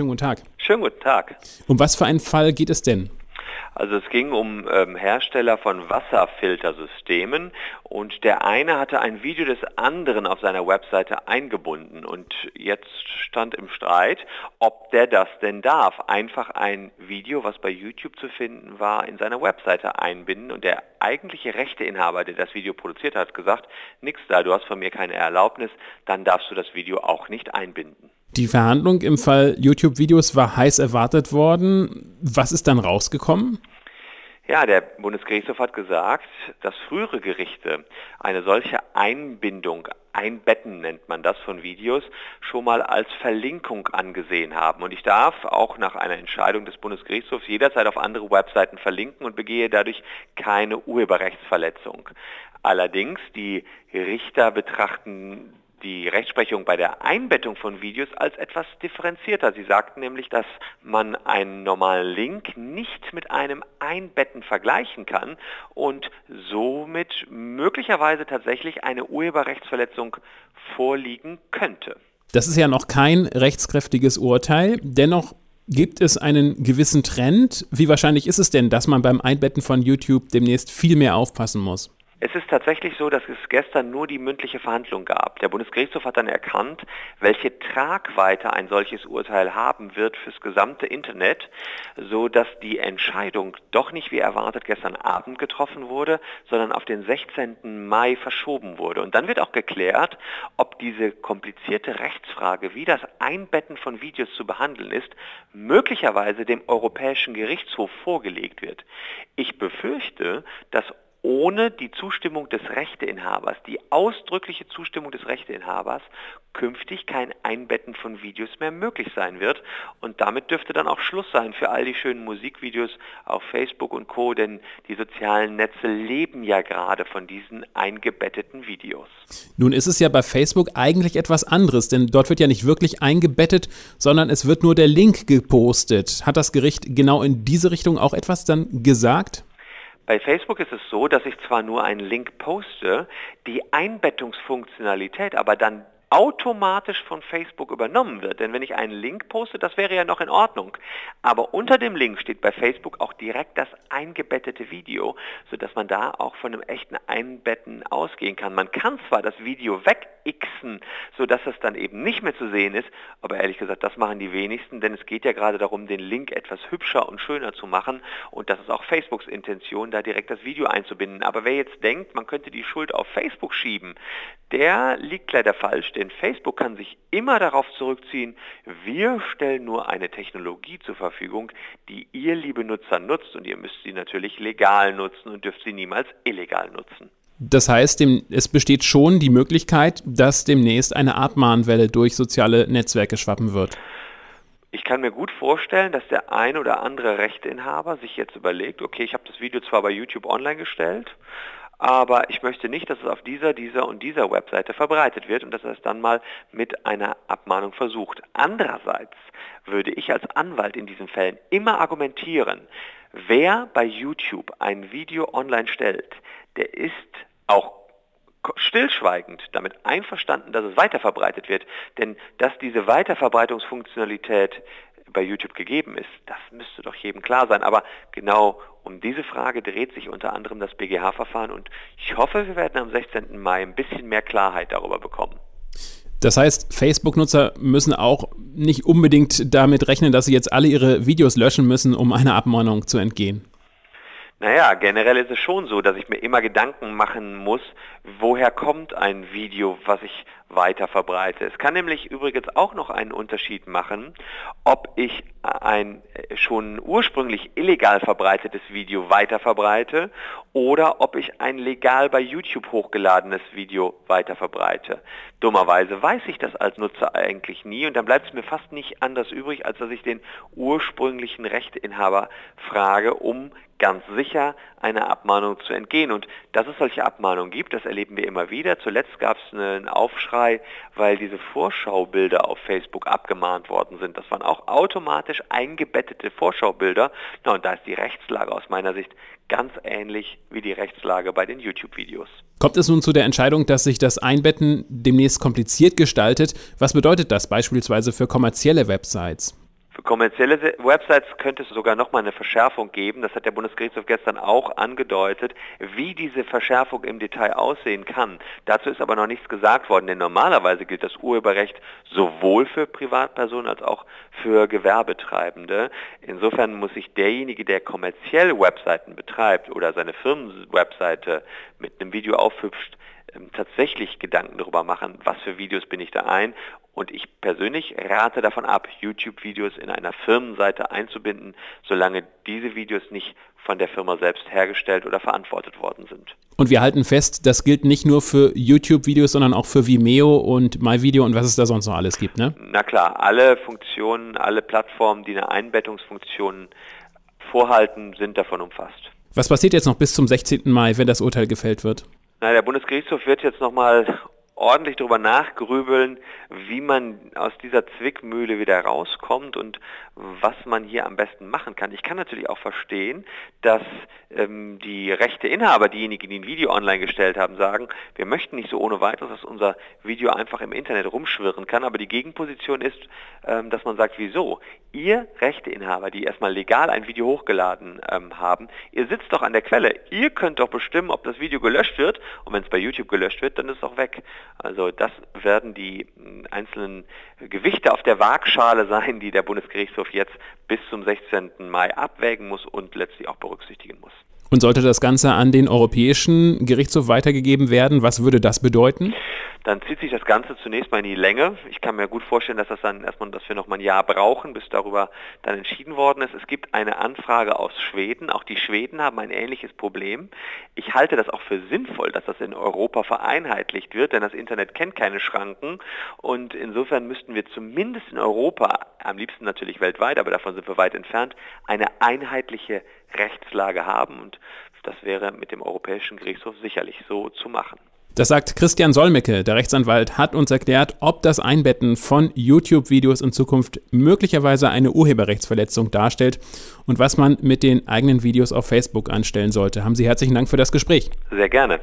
Schönen guten Tag. Schönen guten Tag. Um was für einen Fall geht es denn? Also es ging um ähm, Hersteller von Wasserfiltersystemen und der eine hatte ein Video des anderen auf seiner Webseite eingebunden und jetzt stand im Streit, ob der das denn darf. Einfach ein Video, was bei YouTube zu finden war, in seiner Webseite einbinden und der eigentliche Rechteinhaber, der das Video produziert hat, gesagt, nix da, du hast von mir keine Erlaubnis, dann darfst du das Video auch nicht einbinden. Die Verhandlung im Fall YouTube-Videos war heiß erwartet worden. Was ist dann rausgekommen? Ja, der Bundesgerichtshof hat gesagt, dass frühere Gerichte eine solche Einbindung, Einbetten nennt man das von Videos, schon mal als Verlinkung angesehen haben. Und ich darf auch nach einer Entscheidung des Bundesgerichtshofs jederzeit auf andere Webseiten verlinken und begehe dadurch keine Urheberrechtsverletzung. Allerdings, die Richter betrachten die Rechtsprechung bei der Einbettung von Videos als etwas differenzierter. Sie sagten nämlich, dass man einen normalen Link nicht mit einem Einbetten vergleichen kann und somit möglicherweise tatsächlich eine Urheberrechtsverletzung vorliegen könnte. Das ist ja noch kein rechtskräftiges Urteil. Dennoch gibt es einen gewissen Trend. Wie wahrscheinlich ist es denn, dass man beim Einbetten von YouTube demnächst viel mehr aufpassen muss? Es ist tatsächlich so, dass es gestern nur die mündliche Verhandlung gab. Der Bundesgerichtshof hat dann erkannt, welche Tragweite ein solches Urteil haben wird fürs gesamte Internet, so dass die Entscheidung doch nicht wie erwartet gestern Abend getroffen wurde, sondern auf den 16. Mai verschoben wurde. Und dann wird auch geklärt, ob diese komplizierte Rechtsfrage, wie das Einbetten von Videos zu behandeln ist, möglicherweise dem Europäischen Gerichtshof vorgelegt wird. Ich befürchte, dass ohne die Zustimmung des Rechteinhabers, die ausdrückliche Zustimmung des Rechteinhabers, künftig kein Einbetten von Videos mehr möglich sein wird. Und damit dürfte dann auch Schluss sein für all die schönen Musikvideos auf Facebook und Co., denn die sozialen Netze leben ja gerade von diesen eingebetteten Videos. Nun ist es ja bei Facebook eigentlich etwas anderes, denn dort wird ja nicht wirklich eingebettet, sondern es wird nur der Link gepostet. Hat das Gericht genau in diese Richtung auch etwas dann gesagt? Bei Facebook ist es so, dass ich zwar nur einen Link poste, die Einbettungsfunktionalität aber dann automatisch von Facebook übernommen wird. Denn wenn ich einen Link poste, das wäre ja noch in Ordnung. Aber unter dem Link steht bei Facebook auch direkt das eingebettete Video, sodass man da auch von einem echten Einbetten ausgehen kann. Man kann zwar das Video wegixen, sodass es dann eben nicht mehr zu sehen ist, aber ehrlich gesagt, das machen die wenigsten, denn es geht ja gerade darum, den Link etwas hübscher und schöner zu machen und das ist auch Facebooks Intention, da direkt das Video einzubinden. Aber wer jetzt denkt, man könnte die Schuld auf Facebook schieben, der liegt leider falsch, denn Facebook kann sich immer darauf zurückziehen, wir stellen nur eine Technologie zur Verfügung, die ihr, liebe Nutzer, nutzt und ihr müsst sie natürlich legal nutzen und dürft sie niemals illegal nutzen. Das heißt, es besteht schon die Möglichkeit, dass demnächst eine Abmahnwelle durch soziale Netzwerke schwappen wird. Ich kann mir gut vorstellen, dass der ein oder andere Rechteinhaber sich jetzt überlegt, okay, ich habe das Video zwar bei YouTube online gestellt, aber ich möchte nicht, dass es auf dieser, dieser und dieser Webseite verbreitet wird und dass er es dann mal mit einer Abmahnung versucht. Andererseits würde ich als Anwalt in diesen Fällen immer argumentieren, wer bei YouTube ein Video online stellt, der ist auch stillschweigend damit einverstanden, dass es weiterverbreitet wird. Denn dass diese Weiterverbreitungsfunktionalität bei YouTube gegeben ist, das müsste doch jedem klar sein. Aber genau um diese Frage dreht sich unter anderem das BGH-Verfahren und ich hoffe, wir werden am 16. Mai ein bisschen mehr Klarheit darüber bekommen. Das heißt, Facebook-Nutzer müssen auch nicht unbedingt damit rechnen, dass sie jetzt alle ihre Videos löschen müssen, um einer Abmahnung zu entgehen. Naja, generell ist es schon so, dass ich mir immer Gedanken machen muss, woher kommt ein Video, was ich weiter verbreite. Es kann nämlich übrigens auch noch einen Unterschied machen, ob ich ein schon ursprünglich illegal verbreitetes Video weiter verbreite oder ob ich ein legal bei YouTube hochgeladenes Video weiter verbreite. Dummerweise weiß ich das als Nutzer eigentlich nie und dann bleibt es mir fast nicht anders übrig, als dass ich den ursprünglichen Rechteinhaber frage, um ganz sicher einer Abmahnung zu entgehen. Und dass es solche Abmahnungen gibt, das erleben wir immer wieder. Zuletzt gab es einen Aufschrei, weil diese Vorschaubilder auf Facebook abgemahnt worden sind. Das waren auch automatisch eingebettete Vorschaubilder. Na, und da ist die Rechtslage aus meiner Sicht ganz ähnlich wie die Rechtslage bei den YouTube-Videos. Kommt es nun zu der Entscheidung, dass sich das Einbetten demnächst kompliziert gestaltet? Was bedeutet das beispielsweise für kommerzielle Websites? Für kommerzielle Websites könnte es sogar nochmal eine Verschärfung geben. Das hat der Bundesgerichtshof gestern auch angedeutet, wie diese Verschärfung im Detail aussehen kann. Dazu ist aber noch nichts gesagt worden, denn normalerweise gilt das Urheberrecht sowohl für Privatpersonen als auch für Gewerbetreibende. Insofern muss sich derjenige, der kommerziell Webseiten betreibt oder seine Firmenwebseite mit einem Video aufhübscht, ähm, tatsächlich Gedanken darüber machen, was für Videos bin ich da ein. Und ich persönlich rate davon ab, YouTube-Videos in einer Firmenseite einzubinden, solange diese Videos nicht von der Firma selbst hergestellt oder verantwortet worden sind. Und wir halten fest, das gilt nicht nur für YouTube-Videos, sondern auch für Vimeo und MyVideo und was es da sonst noch alles gibt, ne? Na klar, alle Funktionen, alle Plattformen, die eine Einbettungsfunktion vorhalten, sind davon umfasst. Was passiert jetzt noch bis zum 16. Mai, wenn das Urteil gefällt wird? Na, der Bundesgerichtshof wird jetzt nochmal ordentlich darüber nachgrübeln, wie man aus dieser Zwickmühle wieder rauskommt und was man hier am besten machen kann. Ich kann natürlich auch verstehen, dass ähm, die Rechteinhaber, diejenigen, die ein Video online gestellt haben, sagen, wir möchten nicht so ohne weiteres, dass unser Video einfach im Internet rumschwirren kann, aber die Gegenposition ist, ähm, dass man sagt, wieso? Ihr Rechteinhaber, die erstmal legal ein Video hochgeladen ähm, haben, ihr sitzt doch an der Quelle. Ihr könnt doch bestimmen, ob das Video gelöscht wird und wenn es bei YouTube gelöscht wird, dann ist es auch weg. Also das werden die hm, einzelnen Gewichte auf der Waagschale sein, die der Bundesgerichtshof jetzt bis zum 16. Mai abwägen muss und letztlich auch berücksichtigen muss. Und sollte das Ganze an den Europäischen Gerichtshof weitergegeben werden, was würde das bedeuten? Dann zieht sich das Ganze zunächst mal in die Länge. Ich kann mir gut vorstellen, dass das dann erstmal, dass wir noch mal ein Jahr brauchen, bis darüber dann entschieden worden ist. Es gibt eine Anfrage aus Schweden. Auch die Schweden haben ein ähnliches Problem. Ich halte das auch für sinnvoll, dass das in Europa vereinheitlicht wird, denn das Internet kennt keine Schranken und insofern müssten wir zumindest in Europa, am liebsten natürlich weltweit, aber davon sind wir weit entfernt, eine einheitliche Rechtslage haben und das wäre mit dem Europäischen Gerichtshof sicherlich so zu machen. Das sagt Christian Solmecke, der Rechtsanwalt, hat uns erklärt, ob das Einbetten von YouTube-Videos in Zukunft möglicherweise eine Urheberrechtsverletzung darstellt und was man mit den eigenen Videos auf Facebook anstellen sollte. Haben Sie herzlichen Dank für das Gespräch. Sehr gerne.